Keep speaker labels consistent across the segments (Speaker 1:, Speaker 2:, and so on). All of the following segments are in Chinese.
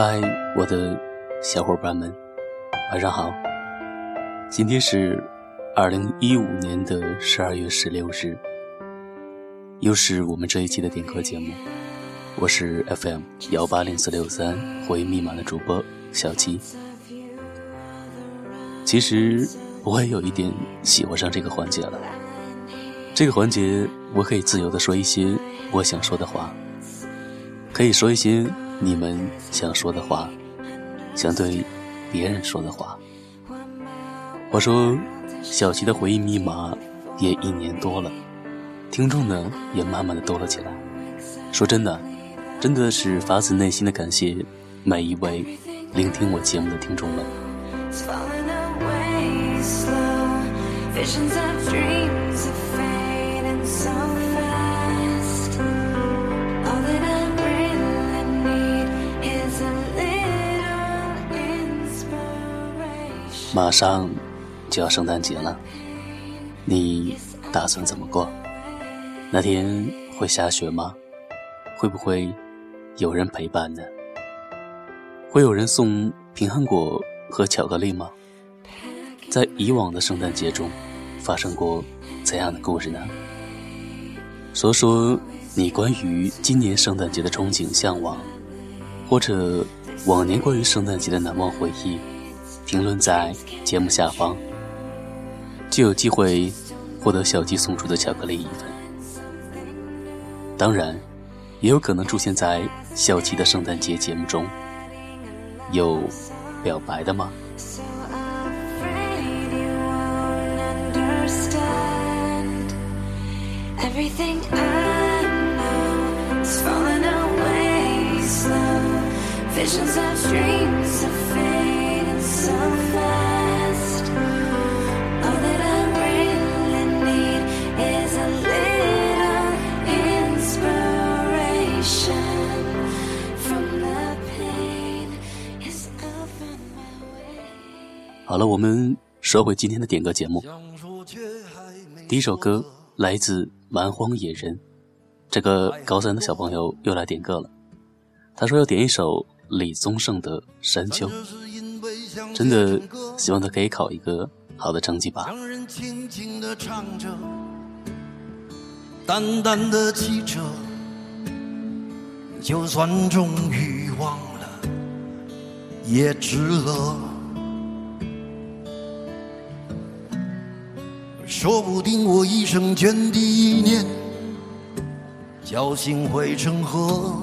Speaker 1: 嗨，我的小伙伴们，晚上好。今天是二零一五年的十二月十六日，又是我们这一期的点歌节目。我是 FM 幺八零四六三回密码的主播小七。其实我也有一点喜欢上这个环节了。这个环节，我可以自由的说一些我想说的话，可以说一些。你们想说的话，想对别人说的话。我说，小齐的回忆密码也一年多了，听众呢也慢慢的多了起来。说真的，真的是发自内心的感谢每一位聆听我节目的听众们。马上就要圣诞节了，你打算怎么过？那天会下雪吗？会不会有人陪伴呢？会有人送平安果和巧克力吗？在以往的圣诞节中，发生过怎样的故事呢？说说你关于今年圣诞节的憧憬、向往，或者往年关于圣诞节的难忘回忆。评论在节目下方，就有机会获得小鸡送出的巧克力一份。当然，也有可能出现在小鸡的圣诞节节目中。有表白的吗？好了，我们说回今天的点歌节目。第一首歌来自蛮荒野人，这个高三的小朋友又来点歌了。他说要点一首李宗盛的《山丘》，真的希望他可以考一个好的成绩吧。淡淡的汽车，就算终于忘了，也值了。说不定我一生涓滴一念，侥幸汇成河，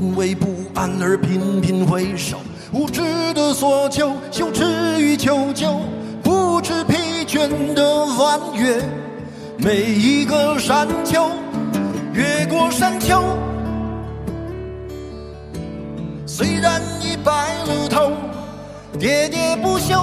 Speaker 1: 因为不安而频频回首，无知的索求，羞耻与求救，不知疲倦的翻越每一个山丘，越过山丘。虽然已白了头，喋喋不休，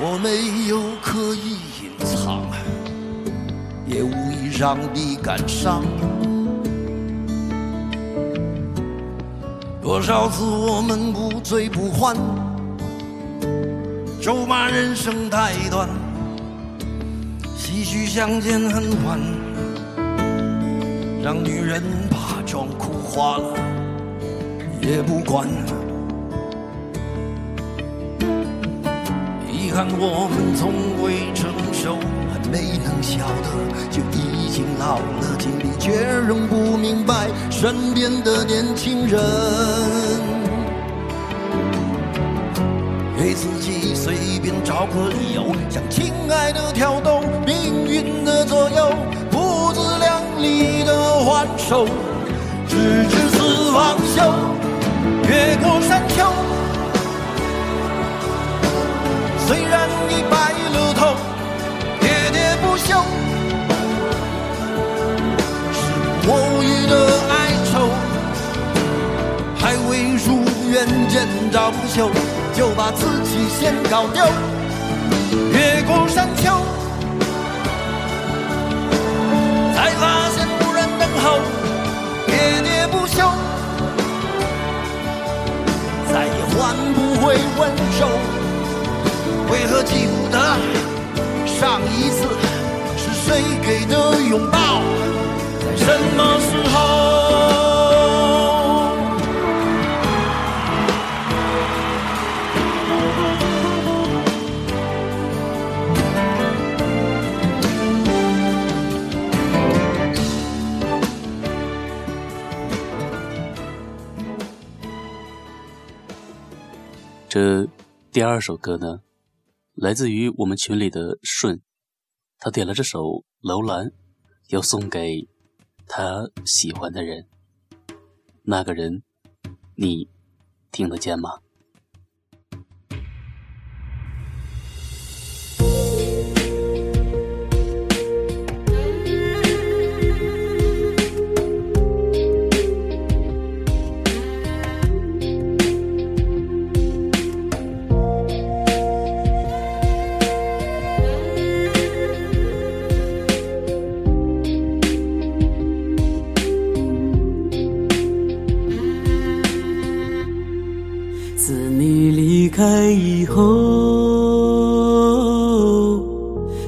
Speaker 1: 我没有刻意隐藏，也无意让你感伤。多少次我们不醉不欢，咒骂人生太短。唏嘘相见恨晚，让女人把妆哭花了也不管。
Speaker 2: 看我们从未成熟，还没能晓得就已经老了，尽力却仍不明白身边的年轻人，给自己随便找个理由，向亲爱的挑逗命运的左右，不自量力的还手，直至死方休，越过山丘。虽然已白了头，喋喋不休，是我予的哀愁，还未如愿见着不朽，就把自己先搞丢。越什么时候？
Speaker 1: 这第二首歌呢？来自于我们群里的顺，他点了这首《楼兰》，要送给他喜欢的人。那个人，你听得见吗？
Speaker 3: 开以后，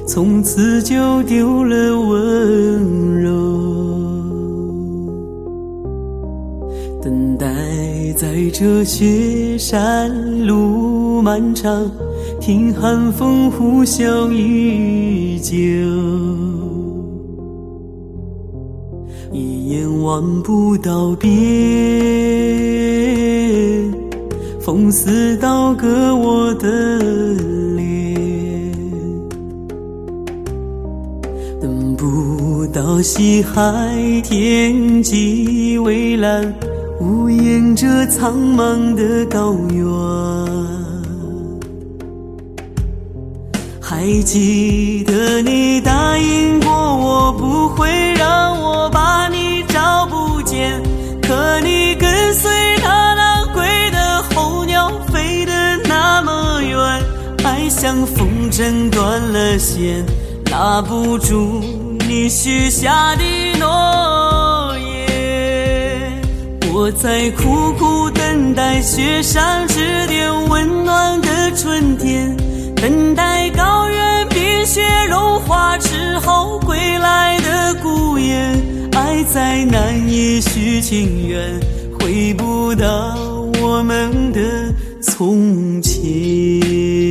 Speaker 3: 从此就丢了温柔，等待在这雪山路漫长，听寒风呼啸依旧，一眼望不到边，风似刀割我的脸，等不。到西海天际蔚蓝，无言着苍茫的高原。还记得你答应过我，不会让我把你找不见。可你跟随像风筝断了线，拉不住。你许下的诺言，我在苦苦等待雪山之巅温暖的春天，等待高原冰雪融化之后归来的孤雁。爱再难以续情缘，回不到我们的从前。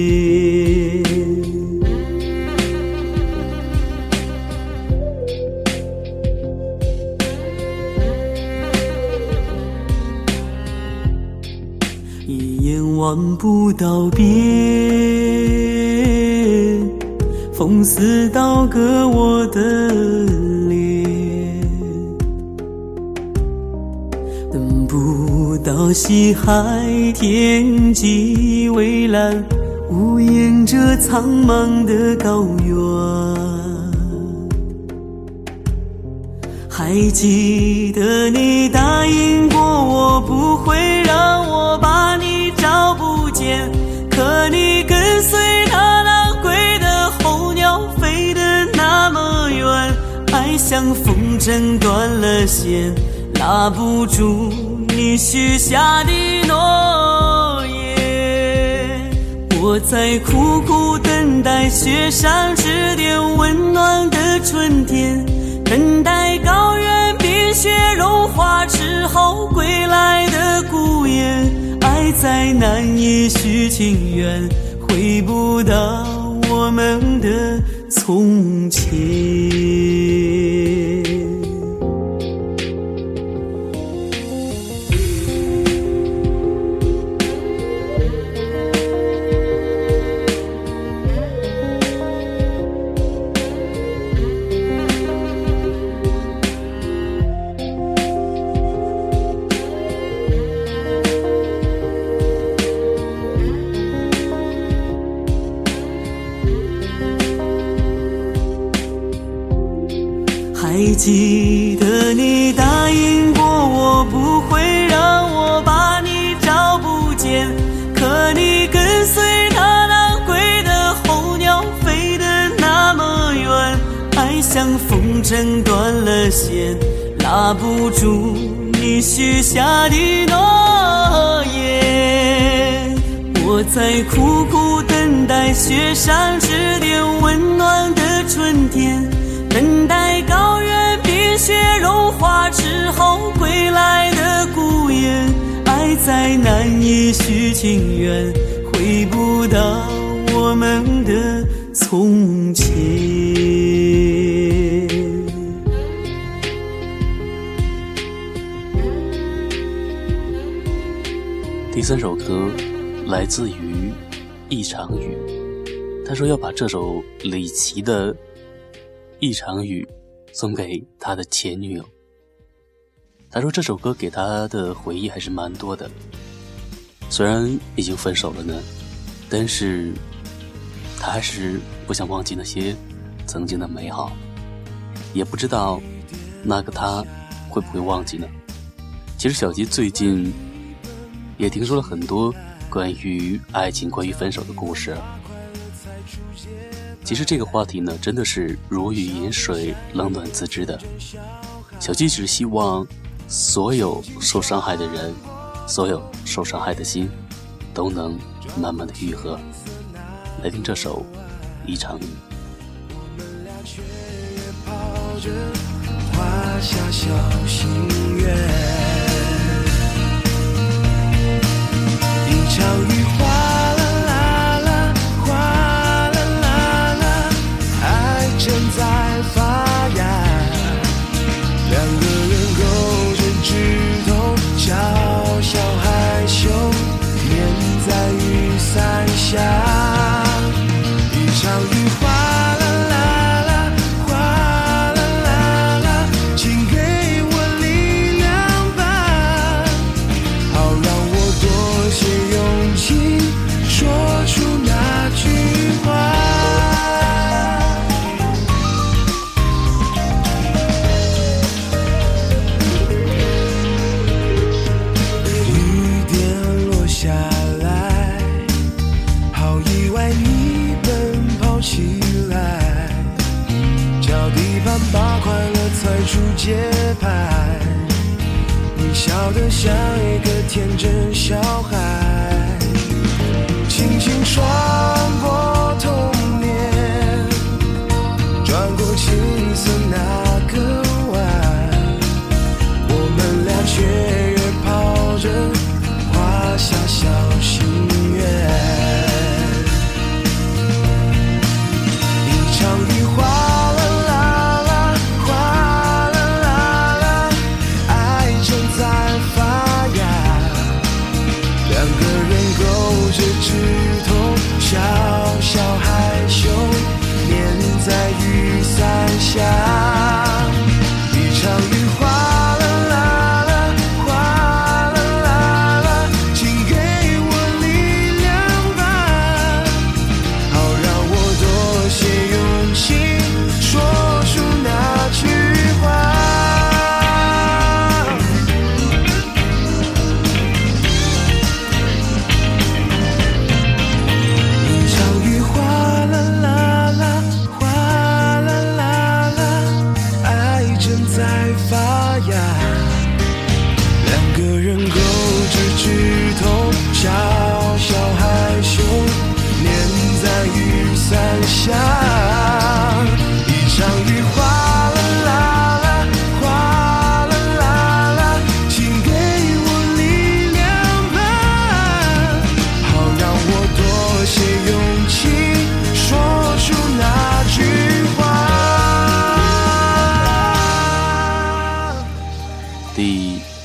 Speaker 3: 望不到边，风似刀割我的脸，等不到西海天际蔚蓝，无言着苍茫的高原。还记得你答应过我，不会让我把你。找不见，可你跟随那南归的候鸟，飞得那么远。爱像风筝断了线，拉不住你许下的诺言。我在苦苦等待雪山之巅温暖的春天，等待之后归来的孤雁。爱再难以续情缘，回不到我们的从前。还记得你答应过我，不会让我把你找不见。可你跟随那南归的候鸟，飞得那么远，爱像风筝断了线，拉不住你许下的诺言。我在苦苦等待雪山之巅温暖的春天。等待雪融化之后归来的孤雁，爱再难以续情缘，回不到我们的从前。
Speaker 1: 第三首歌来自于一场雨，他说要把这首李琦的。一场雨，送给他的前女友。他说这首歌给他的回忆还是蛮多的。虽然已经分手了呢，但是他还是不想忘记那些曾经的美好。也不知道那个他会不会忘记呢？其实小吉最近也听说了很多关于爱情、关于分手的故事。其实这个话题呢，真的是如鱼饮水，冷暖自知的。小鸡只希望所有受伤害的人，所有受伤害的心，都能慢慢的愈合。来听这首《一场雨》。
Speaker 4: 一场雨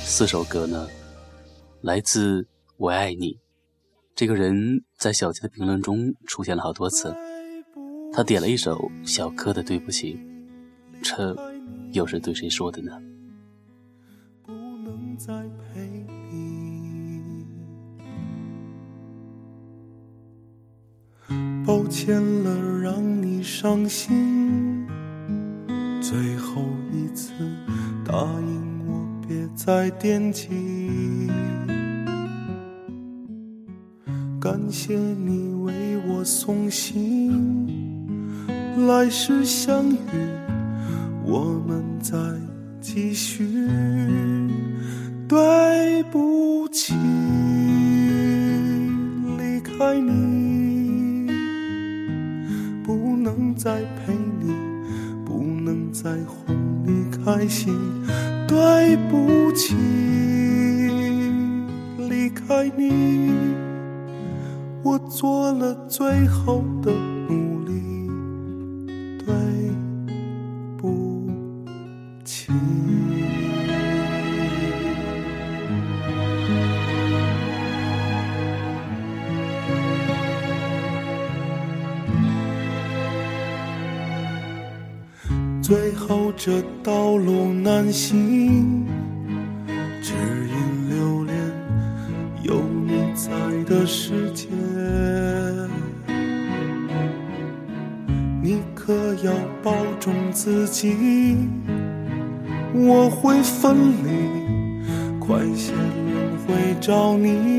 Speaker 1: 四首歌呢，来自《我爱你》。这个人在小杰的评论中出现了好多次，他点了一首小柯的《对不起》，这又是对谁说的呢？
Speaker 5: 不能再陪你，抱歉了，让你伤心。最后一次答应，别再惦记。感谢你为我送行，来世相遇，我们再继续。对不起，离开你，不能再陪你，不能再哄你开心。对不起，离开你。我做了最后的努力，最后这道路难行。只因留恋有你在的世界，你可要保重自己。我会分离，快些轮回找你。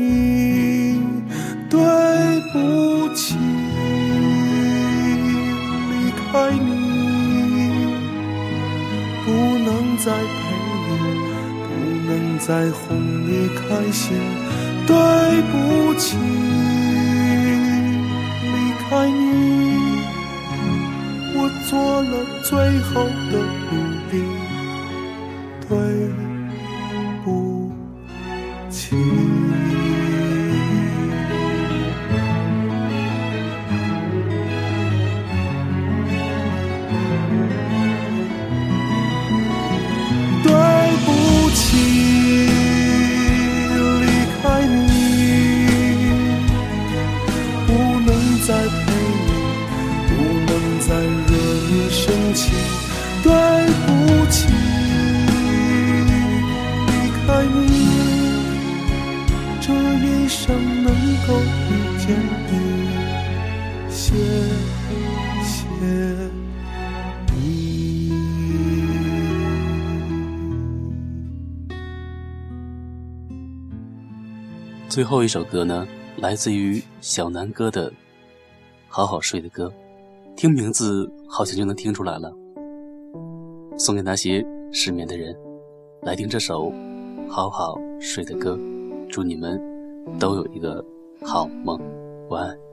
Speaker 5: 在哄你开心。对不起，离开你，我做了最后的来不及离开你这一生能够遇见你谢谢你
Speaker 1: 最后一首歌呢来自于小南哥的好好睡的歌听名字好像就能听出来了。送给那些失眠的人，来听这首《好好睡》的歌，祝你们都有一个好梦，晚安。